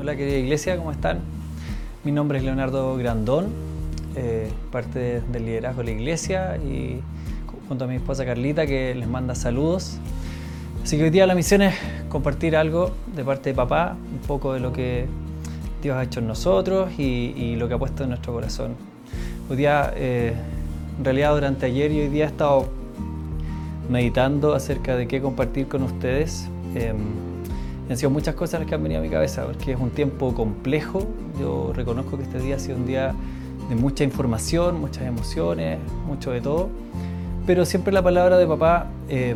Hola querida iglesia, ¿cómo están? Mi nombre es Leonardo Grandón, eh, parte del liderazgo de la iglesia y junto a mi esposa Carlita que les manda saludos. Así que hoy día la misión es compartir algo de parte de papá, un poco de lo que Dios ha hecho en nosotros y, lo que ha puesto en nuestro corazón. Hoy día, eh, en realidad durante ayer y hoy día he estado meditando acerca de qué compartir con ustedes. Em, han sido muchas cosas las que han venido a mi cabeza, porque es un tiempo complejo. Yo reconozco que este día ha sido un día de mucha información, muchas emociones, mucho de todo. Pero siempre la palabra de papá eh,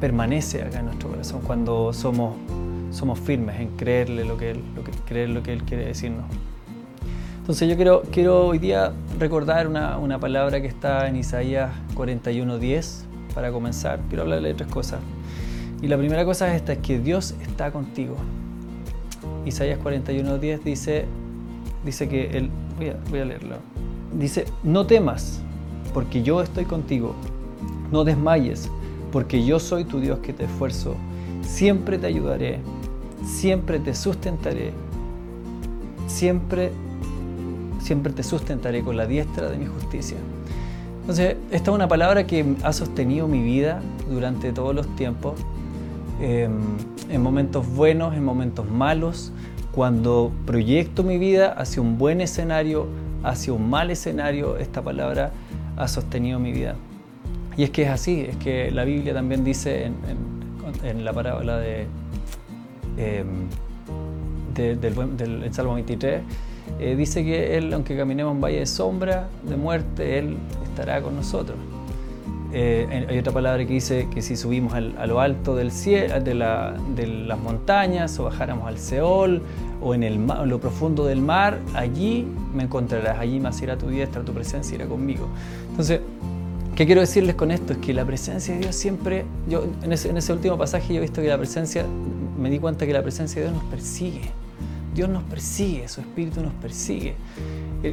permanece acá en nuestro corazón cuando somos, somos firmes en creerle lo que, él, lo que, creer lo que Él quiere decirnos. Entonces yo quiero, quiero hoy día recordar una, una palabra que está en Isaías 41.10 para comenzar. Quiero hablarle de tres cosas. Y la primera cosa es esta, es que Dios está contigo. Isaías 41.10 dice, dice que él, voy a, leerlo, dice, no temas, porque yo estoy contigo, no desmayes, porque yo soy tu Dios que te esfuerzo, siempre te ayudaré, siempre te sustentaré, siempre, siempre te sustentaré con la diestra de mi justicia. Entonces, esta es una palabra que ha sostenido mi vida durante todos los tiempos Em, en momentos buenos, en momentos malos, cuando proyecto mi vida hacia un buen escenario, hacia un mal escenario, esta palabra ha sostenido mi vida. Y es que es así, es que la Biblia también dice en, la parábola de, em, del, Salmo 23, eh, dice que Él, aunque caminemos en valle de sombra, de muerte, Él estará con nosotros. Eh, hay otra palabra que dice que si subimos a lo alto del cielo, de, las montañas o bajáramos al Seol o en, el lo profundo del mar, allí me encontrarás, allí me irá tu diestra, tu presencia irá conmigo. Entonces, ¿qué quiero decirles con esto? Es que la presencia de Dios siempre, yo en ese, en ese último pasaje yo he visto que la presencia, me di cuenta que la presencia de Dios nos persigue. Dios nos persigue, su espíritu nos persigue.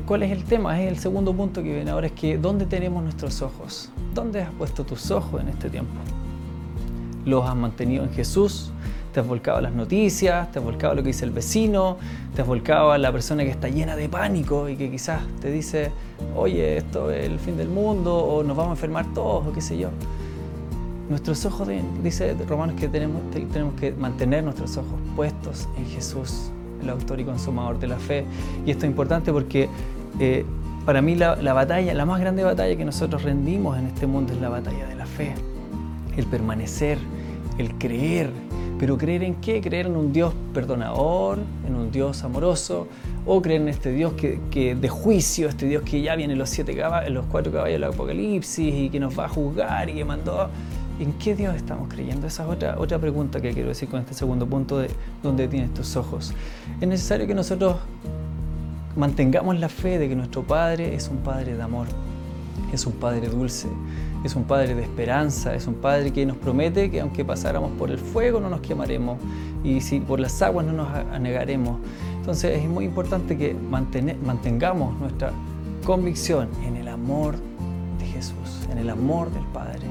¿Cuál es el tema? Es el segundo punto que viene ahora, es que ¿dónde tenemos nuestros ojos? ¿Dónde has puesto tus ojos en este tiempo? ¿Los has mantenido en Jesús? ¿Te has volcado las noticias? ¿Te has volcado lo que dice el vecino? ¿Te has volcado a la persona que está llena de pánico y que quizás te dice, oye, esto es el fin del mundo o nos vamos a enfermar todos o qué sé yo? Nuestros ojos, dice Romanos que tenemos, tenemos que mantener nuestros ojos puestos en Jesús, el autor y consumador de la fe. Y esto es importante porque eh, para mí la, batalla, la más grande batalla que nosotros rendimos en este mundo es la batalla de la fe. El permanecer, el creer. Pero creer en qué? Creer en un Dios perdonador, en un Dios amoroso, o creer en este Dios que, de juicio, este Dios que ya viene los siete caballos, los cuatro caballos del Apocalipsis y que nos va a juzgar y que mandó ¿En qué Dios estamos creyendo? Esa es otra, otra pregunta que quiero decir con este segundo punto de dónde tienes tus ojos. Es necesario que nosotros mantengamos la fe de que nuestro Padre es un Padre de amor, es un Padre dulce, es un Padre de esperanza, es un Padre que nos promete que aunque pasáramos por el fuego no nos quemaremos y si por las aguas no nos anegaremos. Entonces es muy importante que mantengamos nuestra convicción en el amor de Jesús, en el amor del Padre.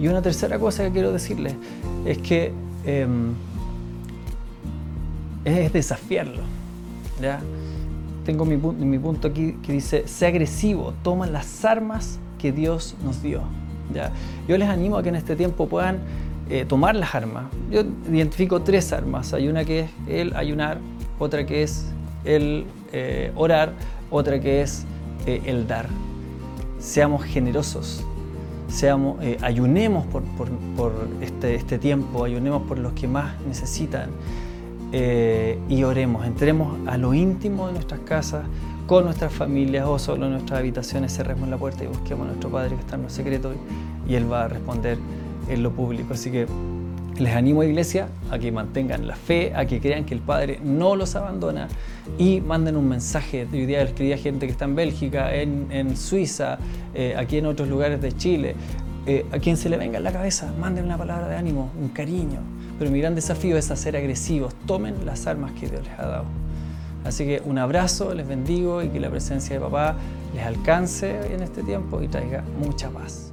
Y una tercera cosa que quiero decirles es que em, es desafiarlo. Tengo mi, mi, punto aquí que dice, sé agresivo, toma las armas que Dios nos dio. ¿ya? Yo les animo a que en este tiempo puedan eh, tomar las armas. Yo identifico tres armas. Hay una que es el ayunar, otra que es el eh, orar, otra que es eh, el dar. Seamos generosos, seamos, eh, ayunemos por, este, este, tiempo, ayunemos por los que más necesitan eh, y oremos, entremos a lo íntimo de nuestras casas, con nuestras familias o solo en nuestras habitaciones, cerremos la puerta y busquemos a nuestro Padre que está en lo secreto y Él va a responder en lo público. Así que les animo, iglesia, a que mantengan la fe, a que crean que el Padre no los abandona y manden un mensaje. Hoy día escribí a gente que está en Bélgica, en, Suiza, eh, aquí en otros lugares de Chile. Eh, a quien se le venga en la cabeza, manden una palabra de ánimo, un cariño. Pero mi gran desafío es hacer agresivos. Tomen las armas que Dios les ha dado. Así que un abrazo, les bendigo y que la presencia de papá les alcance en este tiempo y traiga mucha paz.